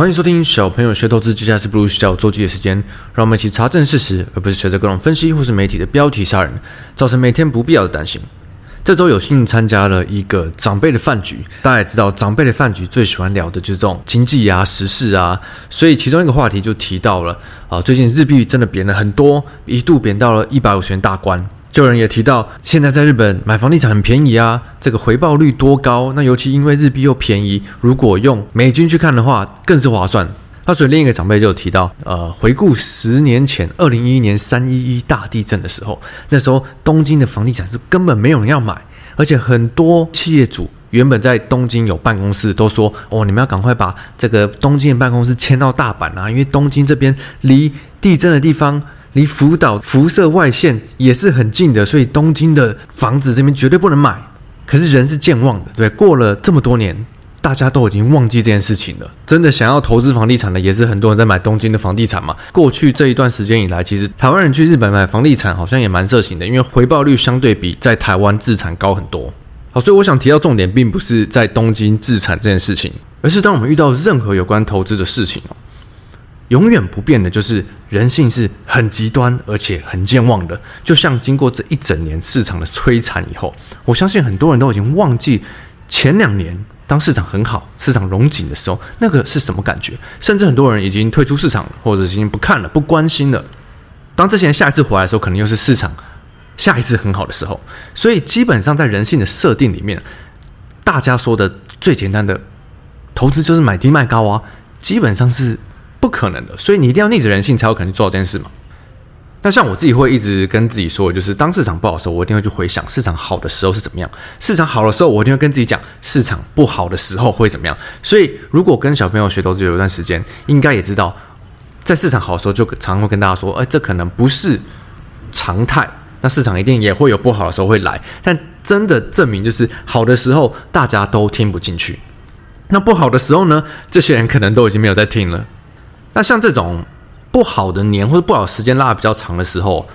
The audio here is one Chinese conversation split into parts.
欢迎收听小朋友学投资，接下来是不如小周记的时间，让我们一起查证事实，而不是随着各种分析或是媒体的标题杀人，造成每天不必要的担心。这周有幸参加了一个长辈的饭局，大家也知道，长辈的饭局最喜欢聊的就是这种经济啊、时事啊，所以其中一个话题就提到了啊，最近日币真的贬了很多，一度贬到了一百五十元大关。就人也提到，现在在日本买房地产很便宜啊，这个回报率多高？那尤其因为日币又便宜，如果用美金去看的话，更是划算。那所以另一个长辈就有提到，呃，回顾十年前二零一一年三一一大地震的时候，那时候东京的房地产是根本没有人要买，而且很多企业主原本在东京有办公室，都说哦，你们要赶快把这个东京的办公室迁到大阪啊，因为东京这边离地震的地方。离福岛辐射外线也是很近的，所以东京的房子这边绝对不能买。可是人是健忘的，对，过了这么多年，大家都已经忘记这件事情了。真的想要投资房地产的，也是很多人在买东京的房地产嘛。过去这一段时间以来，其实台湾人去日本买房地产好像也蛮热情的，因为回报率相对比在台湾自产高很多。好，所以我想提到重点，并不是在东京自产这件事情，而是当我们遇到任何有关投资的事情哦。永远不变的就是人性是很极端而且很健忘的，就像经过这一整年市场的摧残以后，我相信很多人都已经忘记前两年当市场很好、市场融景的时候，那个是什么感觉，甚至很多人已经退出市场了，或者已经不看了、不关心了。当这些人下一次回来的时候，可能又是市场下一次很好的时候。所以基本上在人性的设定里面，大家说的最简单的投资就是买低卖高啊，基本上是。不可能的，所以你一定要逆着人性才有可能做到这件事嘛。那像我自己会一直跟自己说，就是当市场不好的时候，我一定会去回想市场好的时候是怎么样；市场好的时候，我一定会跟自己讲市场不好的时候会怎么样。所以，如果跟小朋友学投资有一段时间，应该也知道，在市场好的时候，就常会跟大家说：“哎，这可能不是常态。”那市场一定也会有不好的时候会来，但真的证明就是好的时候大家都听不进去，那不好的时候呢，这些人可能都已经没有在听了。那像这种不好的年或者不好的时间拉得比较长的时候，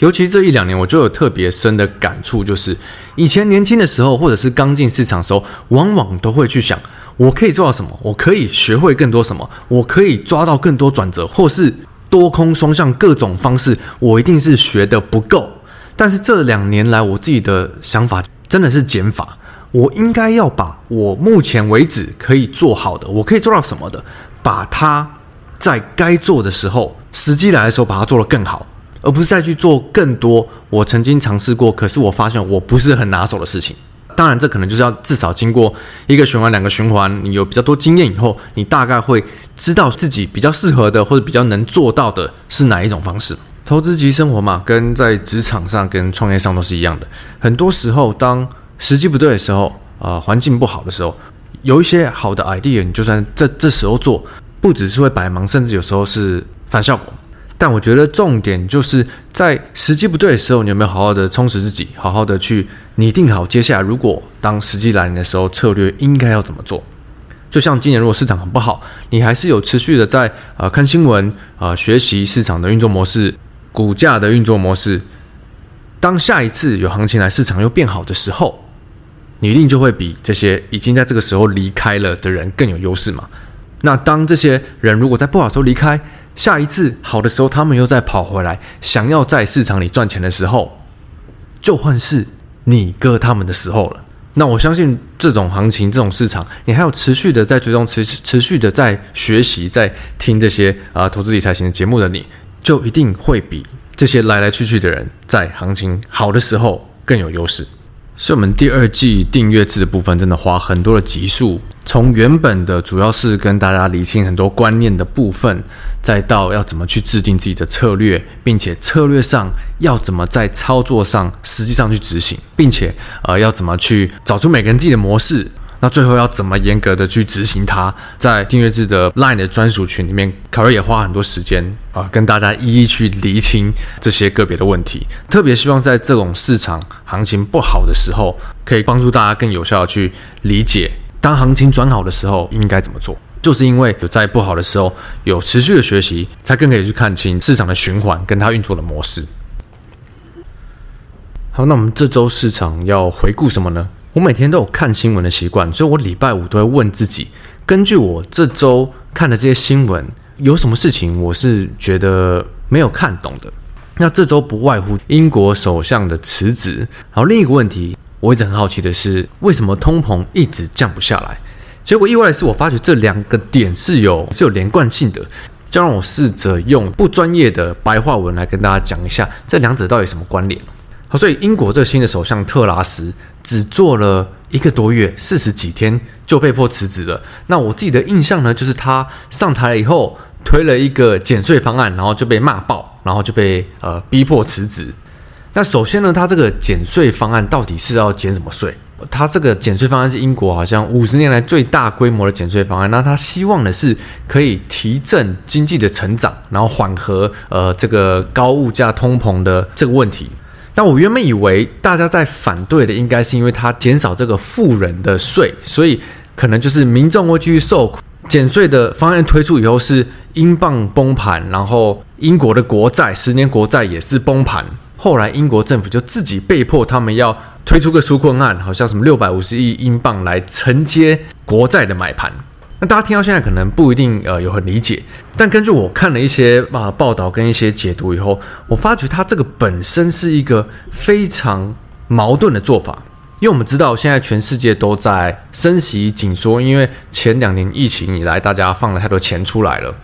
尤其这一两年，我就有特别深的感触，就是以前年轻的时候，或者是刚进市场的时候，往往都会去想，我可以做到什么，我可以学会更多什么，我可以抓到更多转折，或是多空双向各种方式，我一定是学得不够。但是这两年来，我自己的想法真的是减法，我应该要把我目前为止可以做好的，我可以做到什么的，把它。在该做的时候，时机来的时候，把它做得更好，而不是再去做更多我曾经尝试过，可是我发现我不是很拿手的事情。当然，这可能就是要至少经过一个循环、两个循环，你有比较多经验以后，你大概会知道自己比较适合的或者比较能做到的是哪一种方式。投资及生活嘛，跟在职场上、跟创业上都是一样的。很多时候，当时机不对的时候，啊、呃，环境不好的时候，有一些好的 idea，你就算这这时候做。不只是会白忙，甚至有时候是反效果。但我觉得重点就是在时机不对的时候，你有没有好好的充实自己，好好的去拟定好接下来如果当时机来临的时候，策略应该要怎么做？就像今年如果市场很不好，你还是有持续的在啊、看新闻啊、学习市场的运作模式、股价的运作模式。当下一次有行情来，市场又变好的时候，你一定就会比这些已经在这个时候离开了的人更有优势嘛。那当这些人如果在不好时候离开，下一次好的时候他们又再跑回来，想要在市场里赚钱的时候，就换是你割他们的时候了。那我相信这种行情、这种市场，你还有持续的在追踪、持持续的在学习、在听这些啊、投资理财型的节目的你，就一定会比这些来来去去的人在行情好的时候更有优势。所以，我们第二季订阅制的部分真的花很多的集数，从原本的主要是跟大家理清很多观念的部分，再到要怎么去制定自己的策略，并且策略上要怎么在操作上实际上去执行，并且呃要怎么去找出每个人自己的模式。那最后要怎么严格的去执行它？在订阅制的 Line 的专属群里面，凯瑞也花很多时间啊，跟大家一一去厘清这些个别的问题。特别希望在这种市场行情不好的时候，可以帮助大家更有效的去理解，当行情转好的时候应该怎么做。就是因为有在不好的时候有持续的学习，才更可以去看清市场的循环跟它运作的模式。好，那我们这周市场要回顾什么呢？我每天都有看新闻的习惯，所以我礼拜五都会问自己：根据我这周看的这些新闻，有什么事情我是觉得没有看懂的。那这周不外乎英国首相的辞职，然后另一个问题，我一直很好奇的是，为什么通膨一直降不下来？结果意外的是，我发觉这两个点是有是有连贯性的。就让我试着用不专业的白话文来跟大家讲一下，这两者到底什么关联。好，所以英国这个新的首相特拉斯只做了一个多月，四十几天就被迫辞职了。那我自己的印象呢，就是他上台了以后推了一个减税方案，然后就被骂爆，然后就被呃逼迫辞职。那首先呢，他这个减税方案到底是要减什么税？他这个减税方案是英国好像五十年来最大规模的减税方案。那他希望的是可以提振经济的成长，然后缓和呃这个高物价通膨的这个问题。那我原本以为大家在反对的应该是因为他减少这个富人的税，所以可能就是民众会继续受苦。减税的方案推出以后是英镑崩盘，然后英国的国债十年国债也是崩盘。后来英国政府就自己被迫他们要。推出个纾困案，好像什么六百五十亿英镑来承接国债的买盘。那大家听到现在可能不一定呃有很理解，但根据我看了一些啊报道跟一些解读以后，我发觉它这个本身是一个非常矛盾的做法。因为我们知道现在全世界都在升息紧缩，因为前两年疫情以来大家放了太多钱出来了。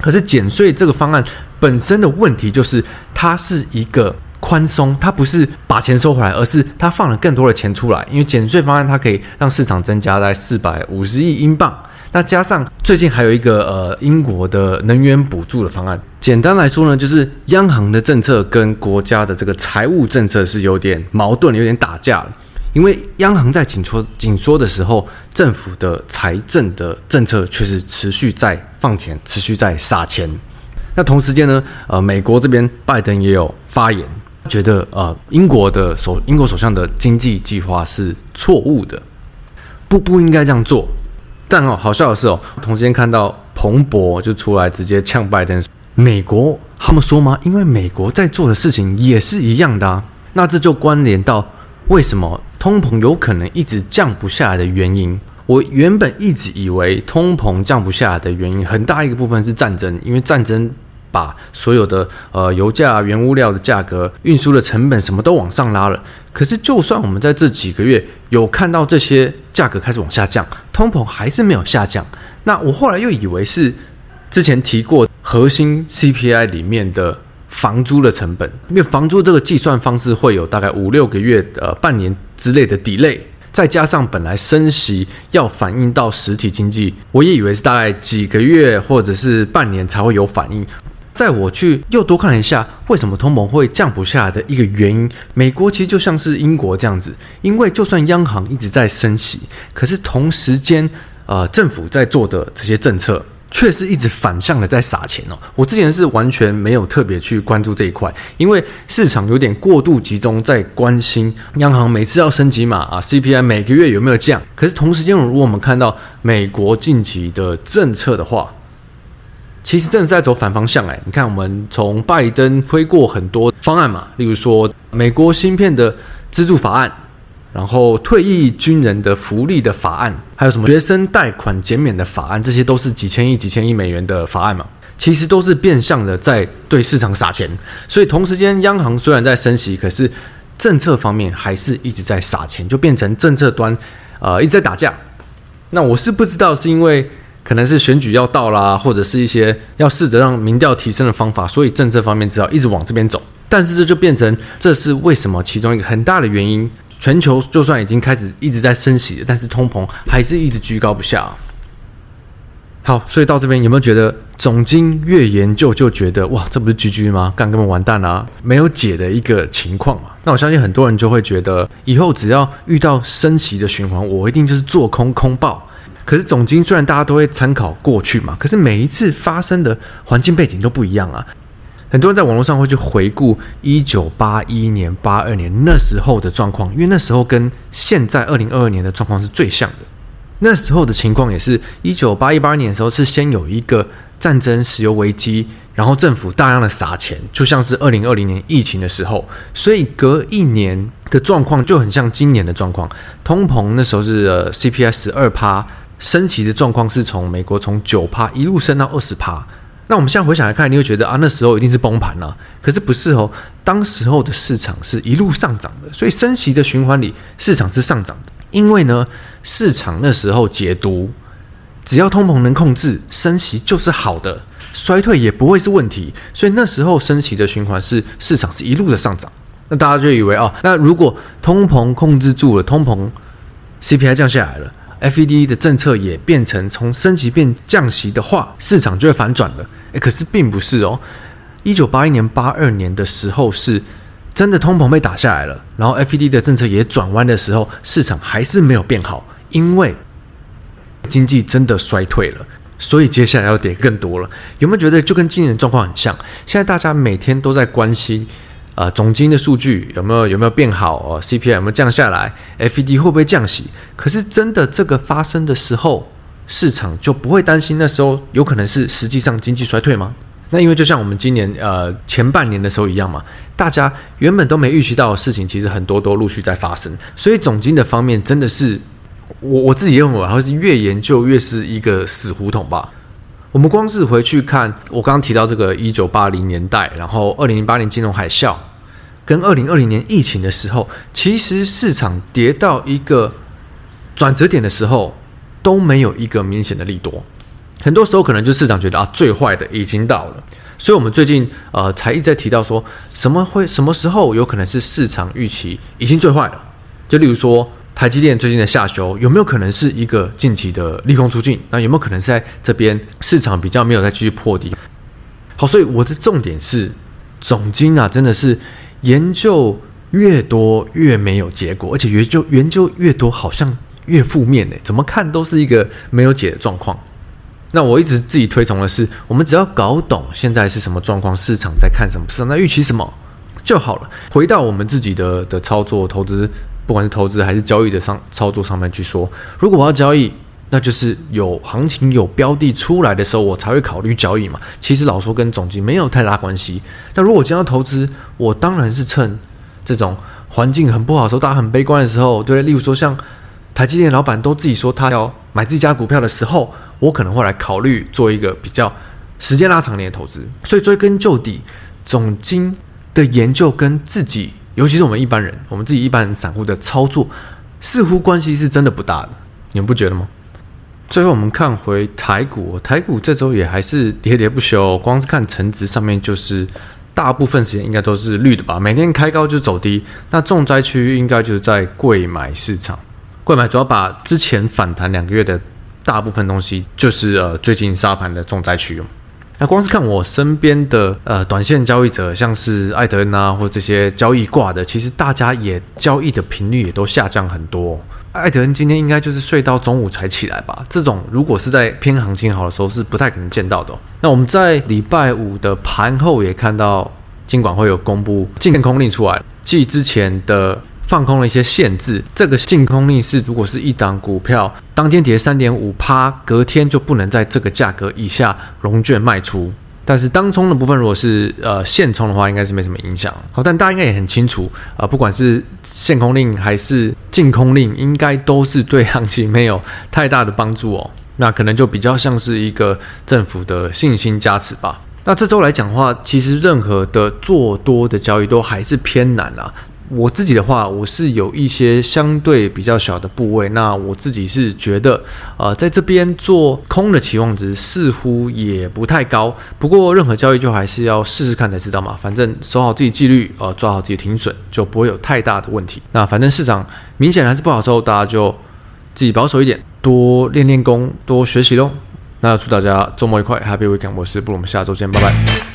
可是减税这个方案本身的问题就是它是一个。宽松，它不是把钱收回来，而是它放了更多的钱出来。因为减税方案，它可以让市场增加在四百五十亿英镑。那加上最近还有一个呃英国的能源补助的方案。简单来说呢，就是央行的政策跟国家的这个财务政策是有点矛盾，有点打架了。因为央行在紧缩紧缩的时候，政府的财政的政策却是持续在放钱，持续在撒钱。那同时间呢，呃，美国这边拜登也有发言。觉得呃，英国的首英国首相的经济计划是错误的，不不应该这样做。但哦，好笑的是哦，同时间看到彭博就出来直接呛拜登，美国他们说吗？因为美国在做的事情也是一样的啊。那这就关联到为什么通膨有可能一直降不下来的原因。我原本一直以为通膨降不下来的原因很大一个部分是战争，因为战争。把所有的呃油价、原物料的价格、运输的成本什么都往上拉了。可是，就算我们在这几个月有看到这些价格开始往下降，通膨还是没有下降。那我后来又以为是之前提过核心 CPI 里面的房租的成本，因为房租这个计算方式会有大概五六个月、呃半年之类的 delay，再加上本来升息要反映到实体经济，我也以为是大概几个月或者是半年才会有反应。在我去又多看了一下，为什么通膨会降不下来的一个原因，美国其实就像是英国这样子，因为就算央行一直在升息，可是同时间，呃，政府在做的这些政策却是一直反向的在撒钱哦。我之前是完全没有特别去关注这一块，因为市场有点过度集中在关心央行每次要升级嘛啊，CPI 每个月有没有降，可是同时间，如果我们看到美国近期的政策的话，其实正是在走反方向哎！你看，我们从拜登推过很多方案嘛，例如说美国芯片的资助法案，然后退役军人的福利的法案，还有什么学生贷款减免的法案，这些都是几千亿、几千亿美元的法案嘛。其实都是变相的在对市场撒钱。所以同时间，央行虽然在升息，可是政策方面还是一直在撒钱，就变成政策端呃一直在打架。那我是不知道是因为。可能是选举要到啦，或者是一些要试着让民调提升的方法，所以政策方面只好一直往这边走。但是这就变成，这是为什么其中一个很大的原因。全球就算已经开始一直在升息，但是通膨还是一直居高不下。好，所以到这边有没有觉得总经越研究就觉得哇，这不是 GG 吗？干根本完蛋啊，没有解的一个情况嘛。那我相信很多人就会觉得，以后只要遇到升息的循环，我一定就是做空空爆。可是总经虽然大家都会参考过去嘛，可是每一次发生的环境背景都不一样啊。很多人在网络上会去回顾一九八一年、八二年那时候的状况，因为那时候跟现在二零二二年的状况是最像的。那时候的情况也是一九八一八年的时候是先有一个战争、石油危机，然后政府大量的撒钱，就像是二零二零年疫情的时候，所以隔一年的状况就很像今年的状况。通膨那时候是 CPI 十二趴。升息的状况是从美国从九趴一路升到二十趴。那我们现在回想来看，你会觉得啊，那时候一定是崩盘了。可是不是哦，当时候的市场是一路上涨的，所以升息的循环里，市场是上涨的。因为呢，市场那时候解读，只要通膨能控制，升息就是好的，衰退也不会是问题。所以那时候升息的循环是市场是一路的上涨。那大家就以为哦，那如果通膨控制住了，通膨 CPI 降下来了。FED 的政策也变成从升息变降息的话，市场就会反转了。诶，可是并不是哦。一九八一年、八二年的时候，是真的通膨被打下来了，然后 FED 的政策也转弯的时候，市场还是没有变好，因为经济真的衰退了，所以接下来要跌更多了。有没有觉得就跟今年的状况很像？现在大家每天都在关心。呃，总经的数据有没有有没有变好？哦，CPI 有没有降下来？FED 会不会降息？可是真的这个发生的时候，市场就不会担心那时候有可能是实际上经济衰退吗？那因为就像我们今年呃前半年的时候一样嘛，大家原本都没预期到的事情，其实很多都陆续在发生。所以总经的方面真的是我我自己认为，还是越研究越是一个死胡同吧。我们光是回去看，我刚刚提到这个一九八零年代，然后二零零八年金融海啸。跟二零二零年疫情的时候，其实市场跌到一个转折点的时候，都没有一个明显的利多。很多时候可能就市场觉得啊，最坏的已经到了，所以我们最近呃才一直在提到说，什么会什么时候有可能是市场预期已经最坏了？就例如说台积电最近的下修，有没有可能是一个近期的利空出尽？那有没有可能是在这边市场比较没有再继续破底？好，所以我的重点是总经啊，真的是。研究越多越没有结果，而且研究研究越多好像越负面呢？怎么看都是一个没有解的状况。那我一直自己推崇的是，我们只要搞懂现在是什么状况，市场在看什么，市场在预期什么就好了。回到我们自己的的操作、投资，不管是投资还是交易的上操作上面去说，如果我要交易。那就是有行情、有标的出来的时候，我才会考虑交易嘛。其实老说跟总经没有太大关系。但如果我今天要投资，我当然是趁这种环境很不好的时候，大家很悲观的时候，对不对？例如说像台积电老板都自己说他要买自己家股票的时候，我可能会来考虑做一个比较时间拉长点的投资。所以追根究底，总经的研究跟自己，尤其是我们一般人，我们自己一般人散户的操作，似乎关系是真的不大的。你们不觉得吗？最后我们看回台股，台股这周也还是喋喋不休。光是看成值上面，就是大部分时间应该都是绿的吧。每天开高就走低，那重灾区应该就是在柜买市场。柜买主要把之前反弹两个月的大部分东西，就是呃最近杀盘的重灾区。那光是看我身边的呃短线交易者，像是艾德恩啊，或这些交易挂的，其实大家也交易的频率也都下降很多。艾德恩今天应该就是睡到中午才起来吧？这种如果是在偏行情好的时候，是不太可能见到的。那我们在礼拜五的盘后也看到，金管会有公布净空令出来，继之前的放空了一些限制。这个净空令是，如果是一档股票当天跌三点五趴，隔天就不能在这个价格以下融券卖出。但是当冲的部分，如果是呃现冲的话，应该是没什么影响。好，但大家应该也很清楚啊、呃，不管是限空令还是净空令，应该都是对行情没有太大的帮助哦。那可能就比较像是一个政府的信心加持吧。那这周来讲的话，其实任何的做多的交易都还是偏难啦。我自己的话，我是有一些相对比较小的部位，那我自己是觉得，呃，在这边做空的期望值似乎也不太高。不过，任何交易就还是要试试看才知道嘛。反正守好自己纪律，呃，抓好自己停损，就不会有太大的问题。那反正市场明显还是不好的时候，大家就自己保守一点，多练练功，多学习喽。那祝大家周末愉快，Happy Weekend！我是布鲁，我们下周见，拜拜。